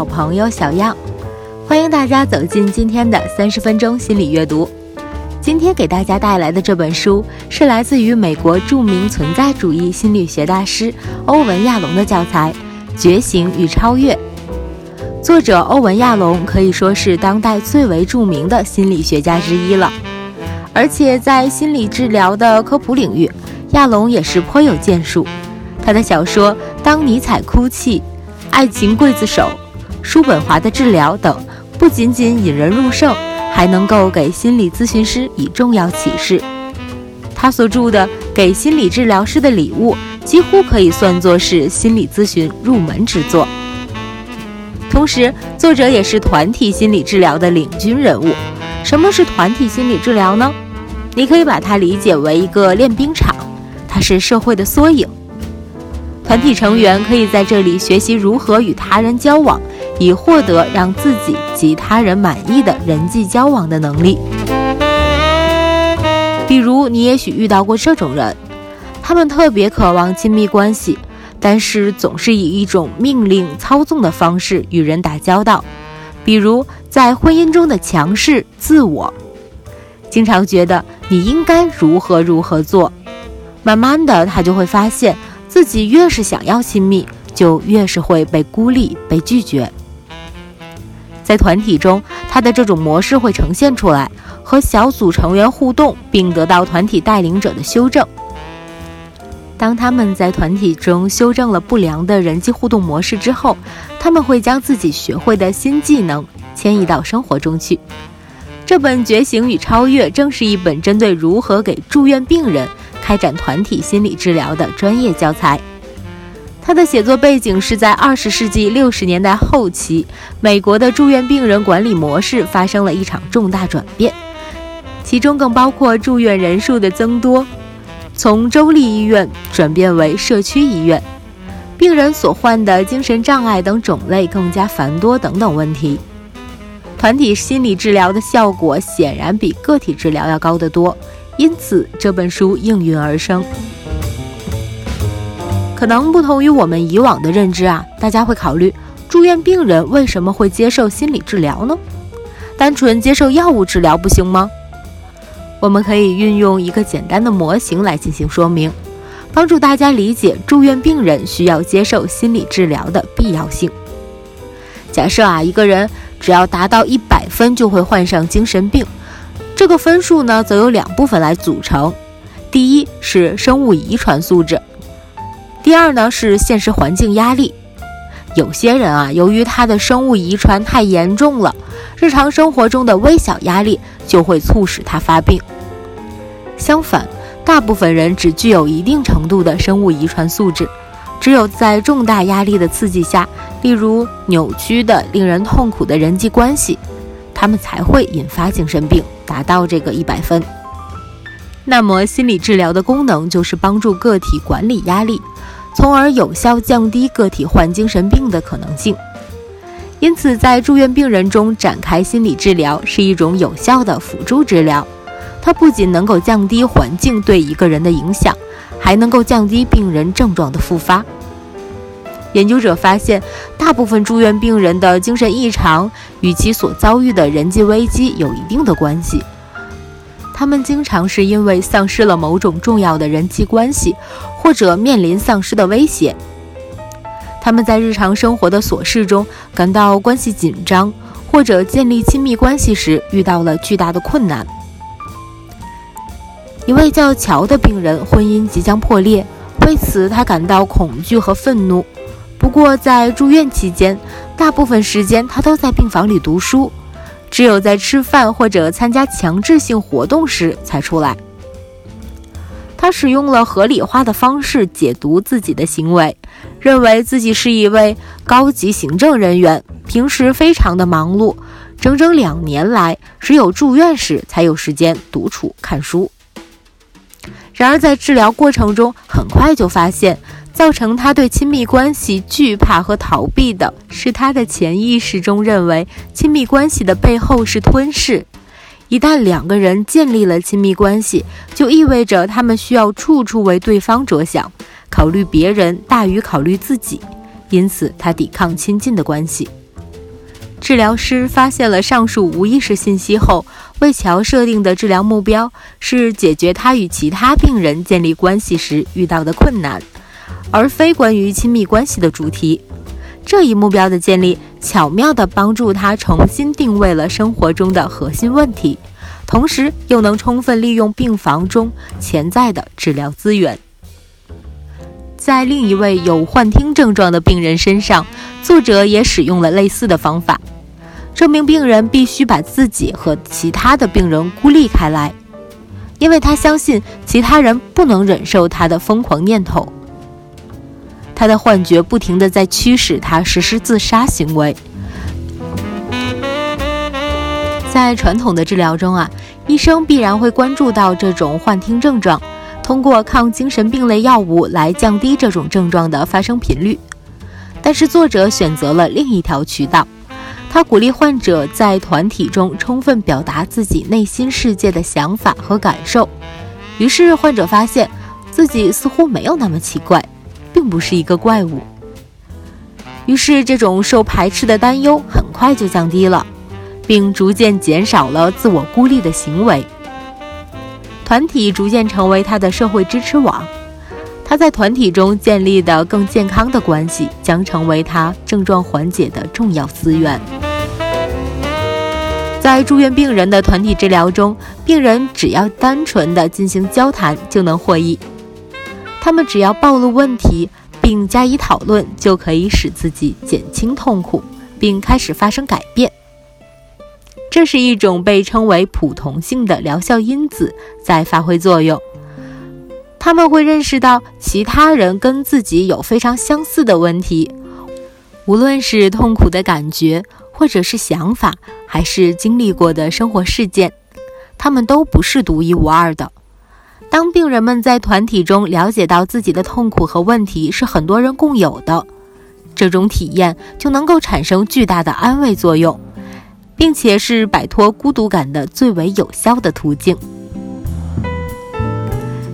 好，朋友小样，欢迎大家走进今天的三十分钟心理阅读。今天给大家带来的这本书是来自于美国著名存在主义心理学大师欧文·亚龙的教材《觉醒与超越》。作者欧文·亚龙可以说是当代最为著名的心理学家之一了，而且在心理治疗的科普领域，亚龙也是颇有建树。他的小说《当尼采哭泣》《爱情刽子手》《叔本华的治疗》等，不仅仅引人入胜，还能够给心理咨询师以重要启示。他所著的《给心理治疗师的礼物》几乎可以算作是心理咨询入门之作。同时，作者也是团体心理治疗的领军人物。什么是团体心理治疗呢？你可以把它理解为一个练兵场，它是社会的缩影。团体成员可以在这里学习如何与他人交往，以获得让自己及他人满意的人际交往的能力。比如，你也许遇到过这种人，他们特别渴望亲密关系。但是总是以一种命令操纵的方式与人打交道，比如在婚姻中的强势自我，经常觉得你应该如何如何做。慢慢的，他就会发现自己越是想要亲密，就越是会被孤立、被拒绝。在团体中，他的这种模式会呈现出来，和小组成员互动，并得到团体带领者的修正。当他们在团体中修正了不良的人际互动模式之后，他们会将自己学会的新技能迁移到生活中去。这本《觉醒与超越》正是一本针对如何给住院病人开展团体心理治疗的专业教材。他的写作背景是在二十世纪六十年代后期，美国的住院病人管理模式发生了一场重大转变，其中更包括住院人数的增多。从州立医院转变为社区医院，病人所患的精神障碍等种类更加繁多等等问题。团体心理治疗的效果显然比个体治疗要高得多，因此这本书应运而生。可能不同于我们以往的认知啊，大家会考虑住院病人为什么会接受心理治疗呢？单纯接受药物治疗不行吗？我们可以运用一个简单的模型来进行说明，帮助大家理解住院病人需要接受心理治疗的必要性。假设啊，一个人只要达到一百分就会患上精神病，这个分数呢，则由两部分来组成：第一是生物遗传素质，第二呢是现实环境压力。有些人啊，由于他的生物遗传太严重了，日常生活中的微小压力就会促使他发病。相反，大部分人只具有一定程度的生物遗传素质，只有在重大压力的刺激下，例如扭曲的、令人痛苦的人际关系，他们才会引发精神病，达到这个一百分。那么，心理治疗的功能就是帮助个体管理压力。从而有效降低个体患精神病的可能性。因此，在住院病人中展开心理治疗是一种有效的辅助治疗。它不仅能够降低环境对一个人的影响，还能够降低病人症状的复发。研究者发现，大部分住院病人的精神异常与其所遭遇的人际危机有一定的关系。他们经常是因为丧失了某种重要的人际关系，或者面临丧失的威胁。他们在日常生活的琐事中感到关系紧张，或者建立亲密关系时遇到了巨大的困难。一位叫乔的病人婚姻即将破裂，为此他感到恐惧和愤怒。不过在住院期间，大部分时间他都在病房里读书。只有在吃饭或者参加强制性活动时才出来。他使用了合理化的方式解读自己的行为，认为自己是一位高级行政人员，平时非常的忙碌，整整两年来只有住院时才有时间独处看书。然而在治疗过程中，很快就发现。造成他对亲密关系惧怕和逃避的是他的潜意识中认为亲密关系的背后是吞噬。一旦两个人建立了亲密关系，就意味着他们需要处处为对方着想，考虑别人大于考虑自己，因此他抵抗亲近的关系。治疗师发现了上述无意识信息后，为乔设定的治疗目标是解决他与其他病人建立关系时遇到的困难，而非关于亲密关系的主题。这一目标的建立，巧妙地帮助他重新定位了生活中的核心问题，同时又能充分利用病房中潜在的治疗资源。在另一位有幻听症状的病人身上，作者也使用了类似的方法。这名病人必须把自己和其他的病人孤立开来，因为他相信其他人不能忍受他的疯狂念头。他的幻觉不停地在驱使他实施自杀行为。在传统的治疗中啊，医生必然会关注到这种幻听症状，通过抗精神病类药物来降低这种症状的发生频率。但是作者选择了另一条渠道。他鼓励患者在团体中充分表达自己内心世界的想法和感受，于是患者发现自己似乎没有那么奇怪，并不是一个怪物。于是这种受排斥的担忧很快就降低了，并逐渐减少了自我孤立的行为。团体逐渐成为他的社会支持网。他在团体中建立的更健康的关系，将成为他症状缓解的重要资源。在住院病人的团体治疗中，病人只要单纯的进行交谈就能获益。他们只要暴露问题并加以讨论，就可以使自己减轻痛苦，并开始发生改变。这是一种被称为普同性的疗效因子在发挥作用。他们会认识到其他人跟自己有非常相似的问题，无论是痛苦的感觉，或者是想法，还是经历过的生活事件，他们都不是独一无二的。当病人们在团体中了解到自己的痛苦和问题是很多人共有的，这种体验就能够产生巨大的安慰作用，并且是摆脱孤独感的最为有效的途径。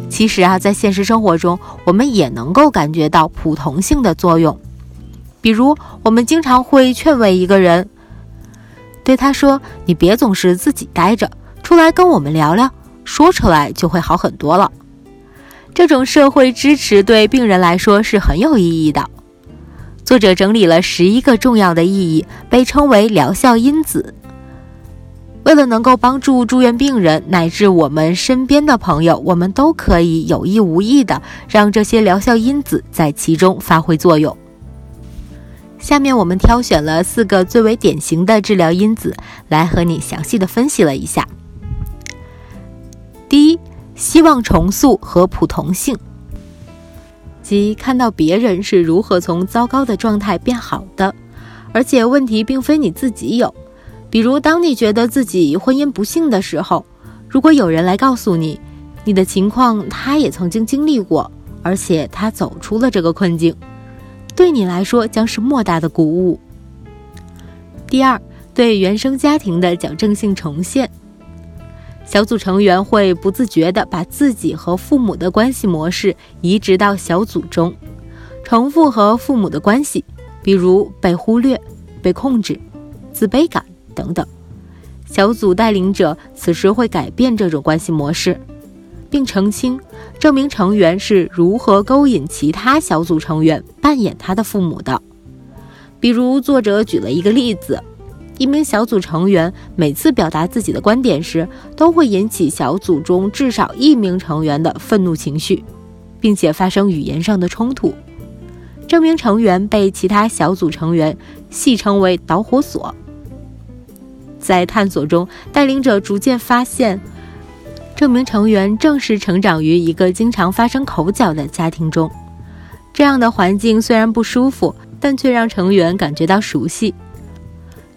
其实啊，在现实生活中，我们也能够感觉到普同性的作用。比如，我们经常会劝慰一个人，对他说：“你别总是自己待着，出来跟我们聊聊，说出来就会好很多了。”这种社会支持对病人来说是很有意义的。作者整理了十一个重要的意义，被称为疗效因子。为了能够帮助住院病人乃至我们身边的朋友，我们都可以有意无意的让这些疗效因子在其中发挥作用。下面我们挑选了四个最为典型的治疗因子，来和你详细的分析了一下。第一，希望重塑和普同性，即看到别人是如何从糟糕的状态变好的，而且问题并非你自己有。比如，当你觉得自己婚姻不幸的时候，如果有人来告诉你，你的情况他也曾经经历过，而且他走出了这个困境，对你来说将是莫大的鼓舞。第二，对原生家庭的矫正性重现，小组成员会不自觉地把自己和父母的关系模式移植到小组中，重复和父母的关系，比如被忽略、被控制、自卑感。等等，小组带领者此时会改变这种关系模式，并澄清这名成员是如何勾引其他小组成员扮演他的父母的。比如，作者举了一个例子：一名小组成员每次表达自己的观点时，都会引起小组中至少一名成员的愤怒情绪，并且发生语言上的冲突。这名成员被其他小组成员戏称为“导火索”。在探索中，带领者逐渐发现，这名成员正是成长于一个经常发生口角的家庭中。这样的环境虽然不舒服，但却让成员感觉到熟悉。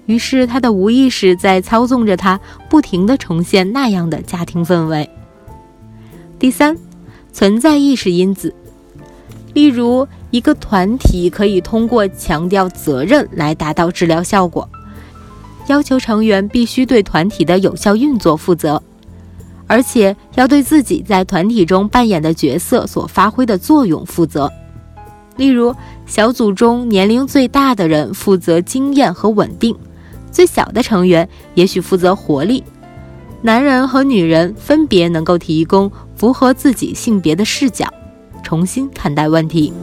于是，他的无意识在操纵着他，不停地重现那样的家庭氛围。第三，存在意识因子，例如一个团体可以通过强调责任来达到治疗效果。要求成员必须对团体的有效运作负责，而且要对自己在团体中扮演的角色所发挥的作用负责。例如，小组中年龄最大的人负责经验和稳定，最小的成员也许负责活力。男人和女人分别能够提供符合自己性别的视角，重新看待问题。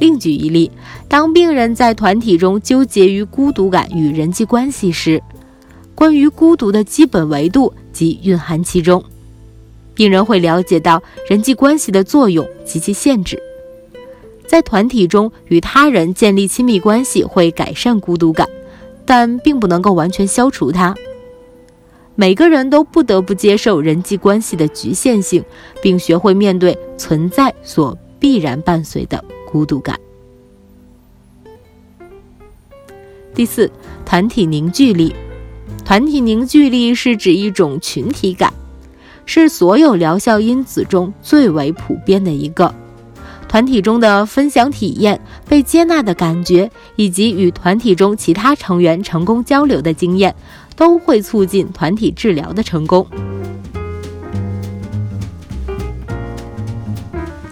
另举一例，当病人在团体中纠结于孤独感与人际关系时，关于孤独的基本维度即蕴含其中。病人会了解到人际关系的作用及其限制。在团体中与他人建立亲密关系会改善孤独感，但并不能够完全消除它。每个人都不得不接受人际关系的局限性，并学会面对存在所必然伴随的孤独感。第四，团体凝聚力。团体凝聚力是指一种群体感，是所有疗效因子中最为普遍的一个。团体中的分享体验、被接纳的感觉，以及与团体中其他成员成功交流的经验，都会促进团体治疗的成功。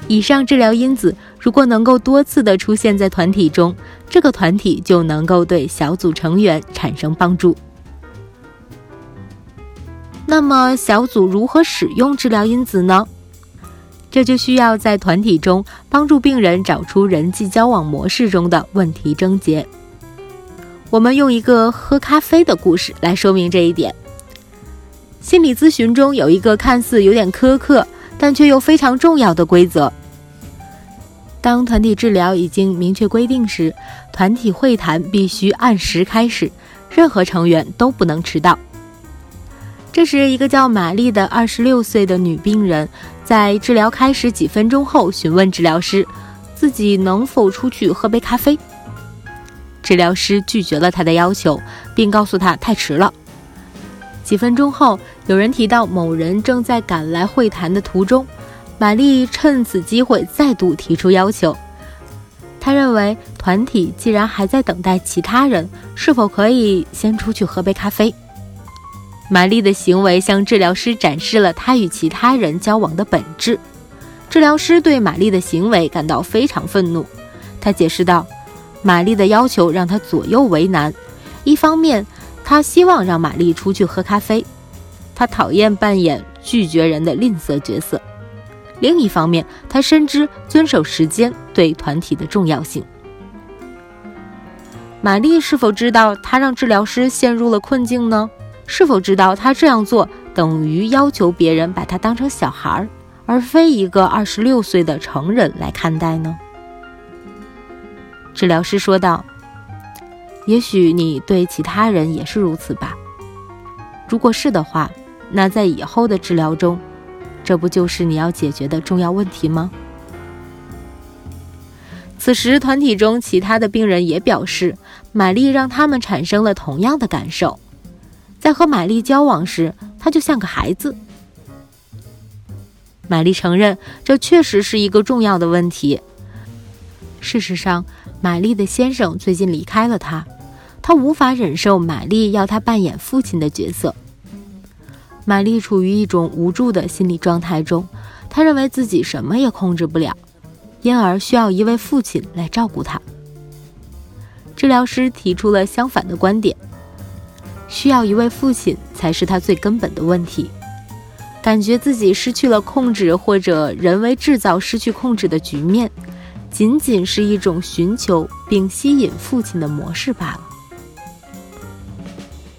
以上治疗因子如果能够多次的出现在团体中，这个团体就能够对小组成员产生帮助。那么，小组如何使用治疗因子呢？这就需要在团体中帮助病人找出人际交往模式中的问题症结。我们用一个喝咖啡的故事来说明这一点。心理咨询中有一个看似有点苛刻，但却又非常重要的规则：当团体治疗已经明确规定时，团体会谈必须按时开始，任何成员都不能迟到。这时，一个叫玛丽的二十六岁的女病人。在治疗开始几分钟后，询问治疗师自己能否出去喝杯咖啡。治疗师拒绝了他的要求，并告诉他太迟了。几分钟后，有人提到某人正在赶来会谈的途中，玛丽趁此机会再度提出要求。他认为团体既然还在等待其他人，是否可以先出去喝杯咖啡？玛丽的行为向治疗师展示了她与其他人交往的本质。治疗师对玛丽的行为感到非常愤怒。他解释道：“玛丽的要求让他左右为难。一方面，他希望让玛丽出去喝咖啡，他讨厌扮演拒绝人的吝啬角色；另一方面，他深知遵守时间对团体的重要性。”玛丽是否知道她让治疗师陷入了困境呢？是否知道他这样做等于要求别人把他当成小孩儿，而非一个二十六岁的成人来看待呢？治疗师说道：“也许你对其他人也是如此吧。如果是的话，那在以后的治疗中，这不就是你要解决的重要问题吗？”此时，团体中其他的病人也表示，玛丽让他们产生了同样的感受。在和玛丽交往时，他就像个孩子。玛丽承认，这确实是一个重要的问题。事实上，玛丽的先生最近离开了她，他无法忍受玛丽要他扮演父亲的角色。玛丽处于一种无助的心理状态中，她认为自己什么也控制不了，因而需要一位父亲来照顾她。治疗师提出了相反的观点。需要一位父亲才是他最根本的问题。感觉自己失去了控制，或者人为制造失去控制的局面，仅仅是一种寻求并吸引父亲的模式罢了。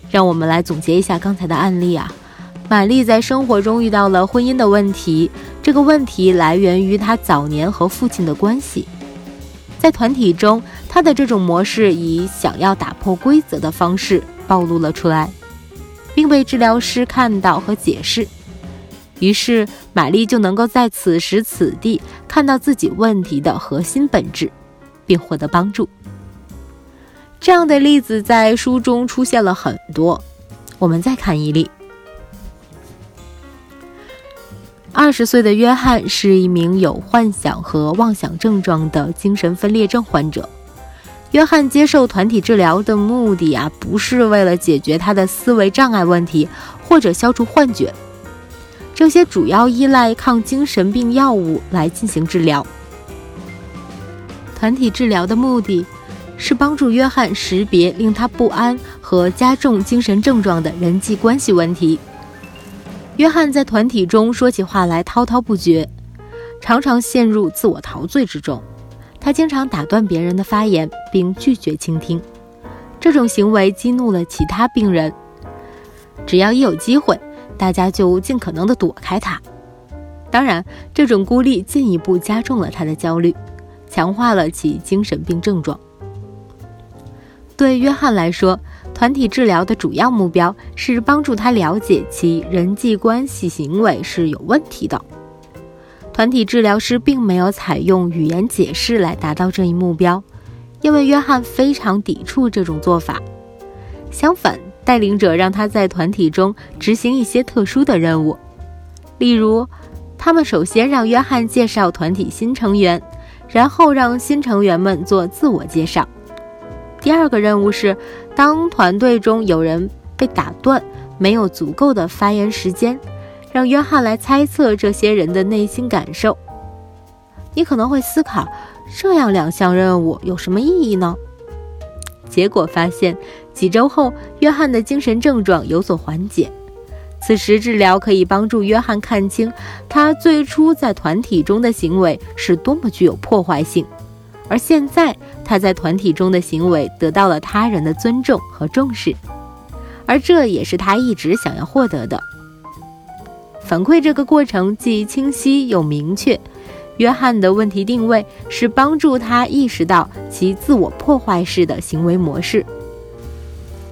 让我们来总结一下刚才的案例啊。玛丽在生活中遇到了婚姻的问题，这个问题来源于她早年和父亲的关系。在团体中，她的这种模式以想要打破规则的方式。暴露了出来，并被治疗师看到和解释，于是玛丽就能够在此时此地看到自己问题的核心本质，并获得帮助。这样的例子在书中出现了很多。我们再看一例：二十岁的约翰是一名有幻想和妄想症状的精神分裂症患者。约翰接受团体治疗的目的啊，不是为了解决他的思维障碍问题或者消除幻觉，这些主要依赖抗精神病药物来进行治疗。团体治疗的目的是帮助约翰识别令他不安和加重精神症状的人际关系问题。约翰在团体中说起话来滔滔不绝，常常陷入自我陶醉之中。他经常打断别人的发言，并拒绝倾听。这种行为激怒了其他病人。只要一有机会，大家就尽可能地躲开他。当然，这种孤立进一步加重了他的焦虑，强化了其精神病症状。对约翰来说，团体治疗的主要目标是帮助他了解其人际关系行为是有问题的。团体治疗师并没有采用语言解释来达到这一目标，因为约翰非常抵触这种做法。相反，带领者让他在团体中执行一些特殊的任务，例如，他们首先让约翰介绍团体新成员，然后让新成员们做自我介绍。第二个任务是，当团队中有人被打断，没有足够的发言时间。让约翰来猜测这些人的内心感受。你可能会思考，这样两项任务有什么意义呢？结果发现，几周后，约翰的精神症状有所缓解。此时，治疗可以帮助约翰看清他最初在团体中的行为是多么具有破坏性，而现在他在团体中的行为得到了他人的尊重和重视，而这也是他一直想要获得的。反馈这个过程既清晰又明确。约翰的问题定位是帮助他意识到其自我破坏式的行为模式，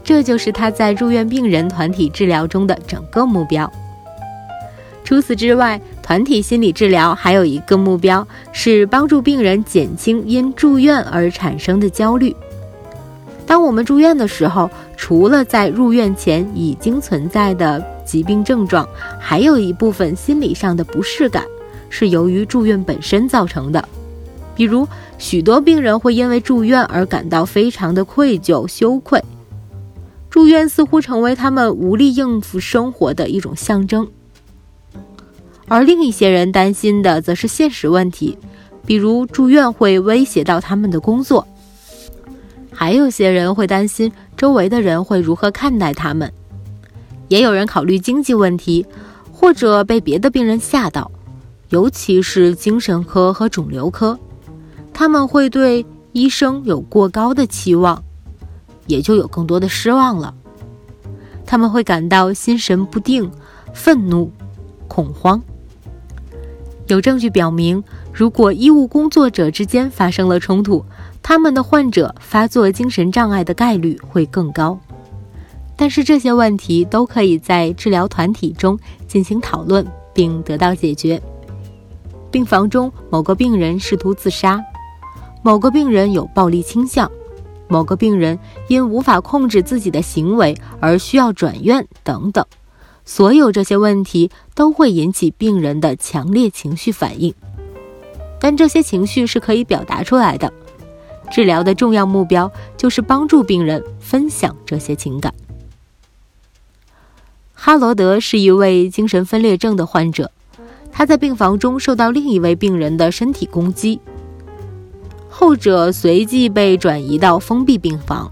这就是他在住院病人团体治疗中的整个目标。除此之外，团体心理治疗还有一个目标是帮助病人减轻因住院而产生的焦虑。当我们住院的时候，除了在入院前已经存在的疾病症状，还有一部分心理上的不适感是由于住院本身造成的。比如，许多病人会因为住院而感到非常的愧疚、羞愧，住院似乎成为他们无力应付生活的一种象征。而另一些人担心的则是现实问题，比如住院会威胁到他们的工作。还有些人会担心周围的人会如何看待他们，也有人考虑经济问题，或者被别的病人吓到，尤其是精神科和肿瘤科，他们会对医生有过高的期望，也就有更多的失望了。他们会感到心神不定、愤怒、恐慌。有证据表明，如果医务工作者之间发生了冲突，他们的患者发作精神障碍的概率会更高，但是这些问题都可以在治疗团体中进行讨论并得到解决。病房中某个病人试图自杀，某个病人有暴力倾向，某个病人因无法控制自己的行为而需要转院等等，所有这些问题都会引起病人的强烈情绪反应，但这些情绪是可以表达出来的。治疗的重要目标就是帮助病人分享这些情感。哈罗德是一位精神分裂症的患者，他在病房中受到另一位病人的身体攻击，后者随即被转移到封闭病房。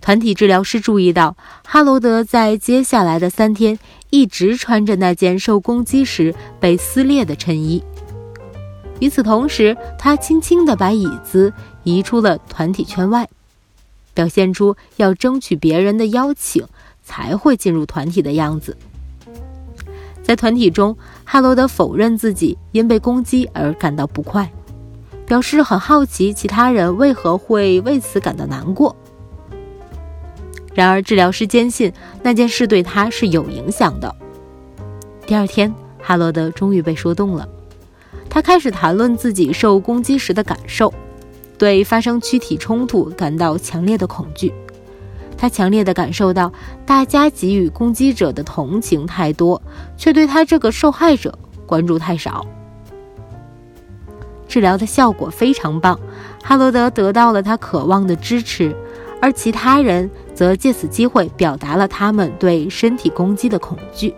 团体治疗师注意到，哈罗德在接下来的三天一直穿着那件受攻击时被撕裂的衬衣。与此同时，他轻轻地把椅子移出了团体圈外，表现出要争取别人的邀请才会进入团体的样子。在团体中，哈罗德否认自己因被攻击而感到不快，表示很好奇其他人为何会为此感到难过。然而，治疗师坚信那件事对他是有影响的。第二天，哈罗德终于被说动了。他开始谈论自己受攻击时的感受，对发生躯体冲突感到强烈的恐惧。他强烈的感受到大家给予攻击者的同情太多，却对他这个受害者关注太少。治疗的效果非常棒，哈罗德得到了他渴望的支持，而其他人则借此机会表达了他们对身体攻击的恐惧。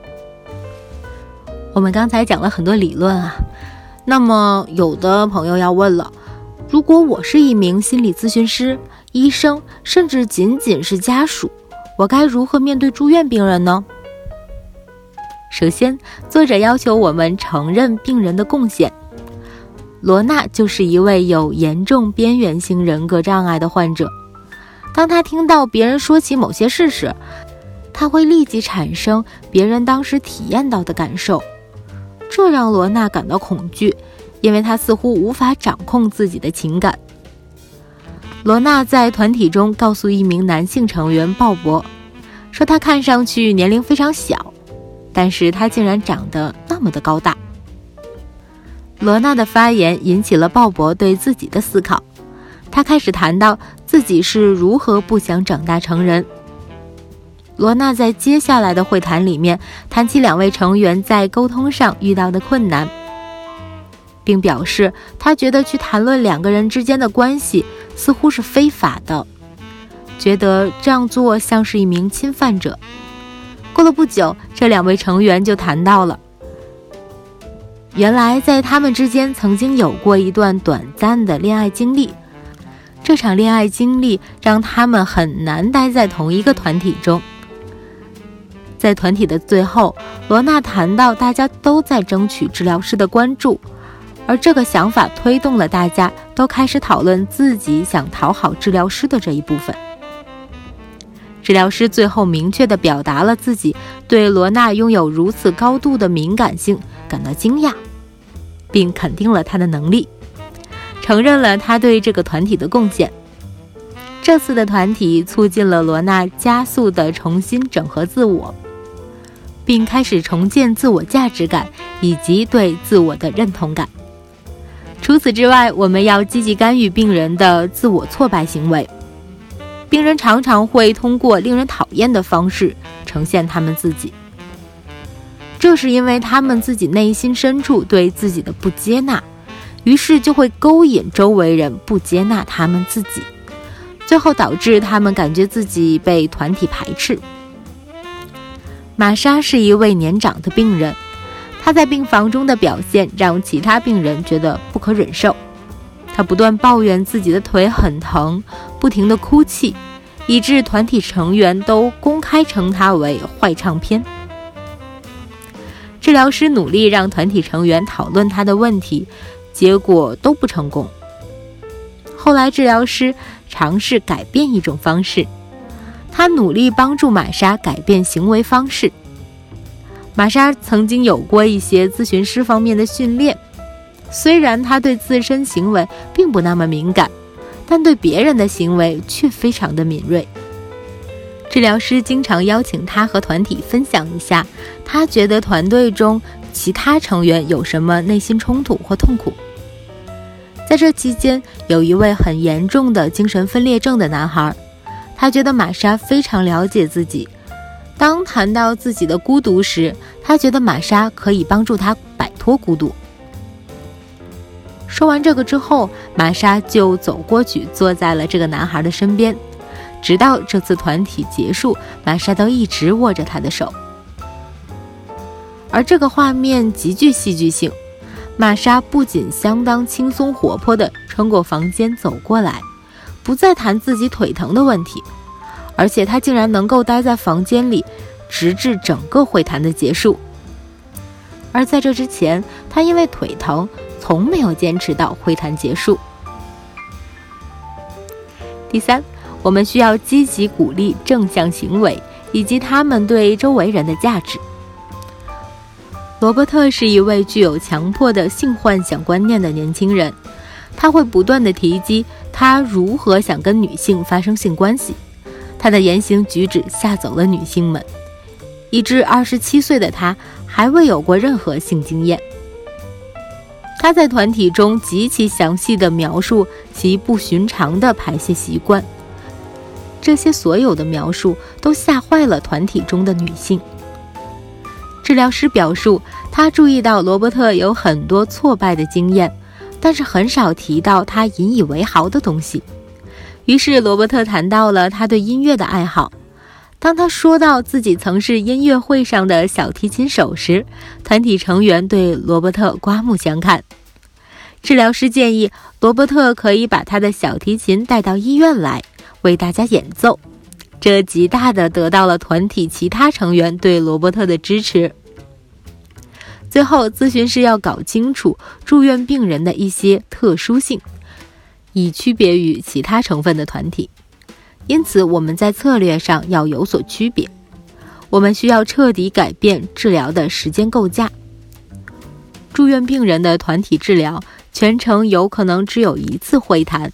我们刚才讲了很多理论啊。那么，有的朋友要问了，如果我是一名心理咨询师、医生，甚至仅仅是家属，我该如何面对住院病人呢？首先，作者要求我们承认病人的贡献。罗娜就是一位有严重边缘性人格障碍的患者。当他听到别人说起某些事时，他会立即产生别人当时体验到的感受，这让罗娜感到恐惧，因为她似乎无法掌控自己的情感。罗娜在团体中告诉一名男性成员鲍勃，说他看上去年龄非常小。但是他竟然长得那么的高大。罗娜的发言引起了鲍勃对自己的思考，他开始谈到自己是如何不想长大成人。罗娜在接下来的会谈里面谈起两位成员在沟通上遇到的困难，并表示他觉得去谈论两个人之间的关系似乎是非法的，觉得这样做像是一名侵犯者。过了不久，这两位成员就谈到了，原来在他们之间曾经有过一段短暂的恋爱经历。这场恋爱经历让他们很难待在同一个团体中。在团体的最后，罗娜谈到大家都在争取治疗师的关注，而这个想法推动了大家都开始讨论自己想讨好治疗师的这一部分。治疗师最后明确地表达了自己对罗娜拥有如此高度的敏感性感到惊讶，并肯定了她的能力，承认了她对这个团体的贡献。这次的团体促进了罗娜加速地重新整合自我，并开始重建自我价值感以及对自我的认同感。除此之外，我们要积极干预病人的自我挫败行为。病人常常会通过令人讨厌的方式呈现他们自己，这是因为他们自己内心深处对自己的不接纳，于是就会勾引周围人不接纳他们自己，最后导致他们感觉自己被团体排斥。玛莎是一位年长的病人，他在病房中的表现让其他病人觉得不可忍受。他不断抱怨自己的腿很疼，不停地哭泣，以致团体成员都公开称他为“坏唱片”。治疗师努力让团体成员讨论他的问题，结果都不成功。后来，治疗师尝试改变一种方式，他努力帮助玛莎改变行为方式。玛莎曾经有过一些咨询师方面的训练。虽然她对自身行为并不那么敏感，但对别人的行为却非常的敏锐。治疗师经常邀请她和团体分享一下，她觉得团队中其他成员有什么内心冲突或痛苦。在这期间，有一位很严重的精神分裂症的男孩，他觉得玛莎非常了解自己。当谈到自己的孤独时，他觉得玛莎可以帮助他摆脱孤独。说完这个之后，玛莎就走过去，坐在了这个男孩的身边，直到这次团体结束，玛莎都一直握着他的手。而这个画面极具戏剧性，玛莎不仅相当轻松活泼地穿过房间走过来，不再谈自己腿疼的问题，而且他竟然能够待在房间里，直至整个会谈的结束。而在这之前，他因为腿疼。从没有坚持到会谈结束。第三，我们需要积极鼓励正向行为以及他们对周围人的价值。罗伯特是一位具有强迫的性幻想观念的年轻人，他会不断的提及他如何想跟女性发生性关系，他的言行举止吓走了女性们，以致二十七岁的他还未有过任何性经验。他在团体中极其详细地描述其不寻常的排泄习惯，这些所有的描述都吓坏了团体中的女性。治疗师表述，他注意到罗伯特有很多挫败的经验，但是很少提到他引以为豪的东西。于是罗伯特谈到了他对音乐的爱好。当他说到自己曾是音乐会上的小提琴手时，团体成员对罗伯特刮目相看。治疗师建议罗伯特可以把他的小提琴带到医院来，为大家演奏。这极大的得到了团体其他成员对罗伯特的支持。最后，咨询师要搞清楚住院病人的一些特殊性，以区别于其他成分的团体。因此，我们在策略上要有所区别。我们需要彻底改变治疗的时间构架。住院病人的团体治疗全程有可能只有一次会谈。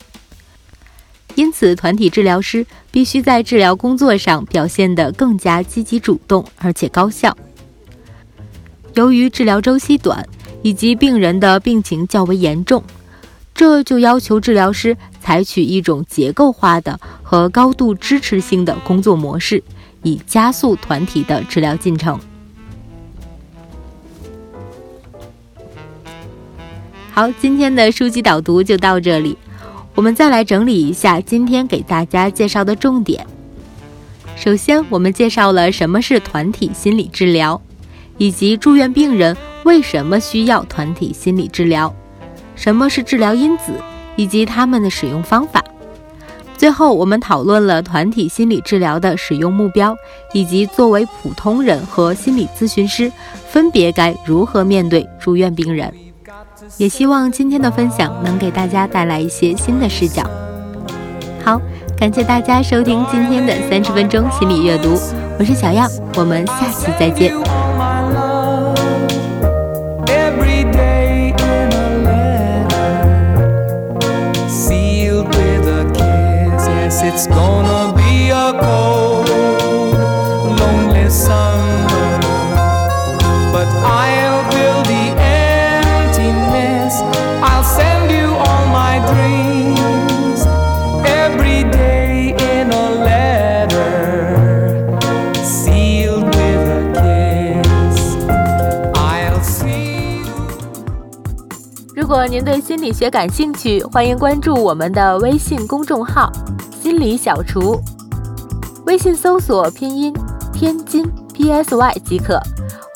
因此，团体治疗师必须在治疗工作上表现得更加积极主动，而且高效。由于治疗周期短，以及病人的病情较为严重，这就要求治疗师采取一种结构化的和高度支持性的工作模式，以加速团体的治疗进程。好，今天的书籍导读就到这里。我们再来整理一下今天给大家介绍的重点。首先，我们介绍了什么是团体心理治疗，以及住院病人为什么需要团体心理治疗，什么是治疗因子，以及它们的使用方法。最后，我们讨论了团体心理治疗的使用目标，以及作为普通人和心理咨询师分别该如何面对住院病人。也希望今天的分享能给大家带来一些新的视角。好，感谢大家收听今天的三十分钟心理阅读，我是小样，我们下期再见。It's gonna be a cold lonely summer. But i'll build the emptiness. I'll send you all my dreams. Every day in a letter sealed with a kiss. I'll see you. 如果您对心理学感兴趣欢迎关注我们的微信公众号。心理小厨”，微信搜索拼音“天津 PSY” 即可，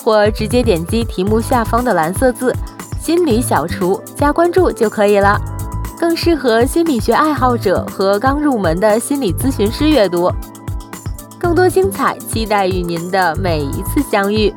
或直接点击题目下方的蓝色字“心理小厨”加关注就可以了，更适合心理学爱好者和刚入门的心理咨询师阅读。更多精彩，期待与您的每一次相遇。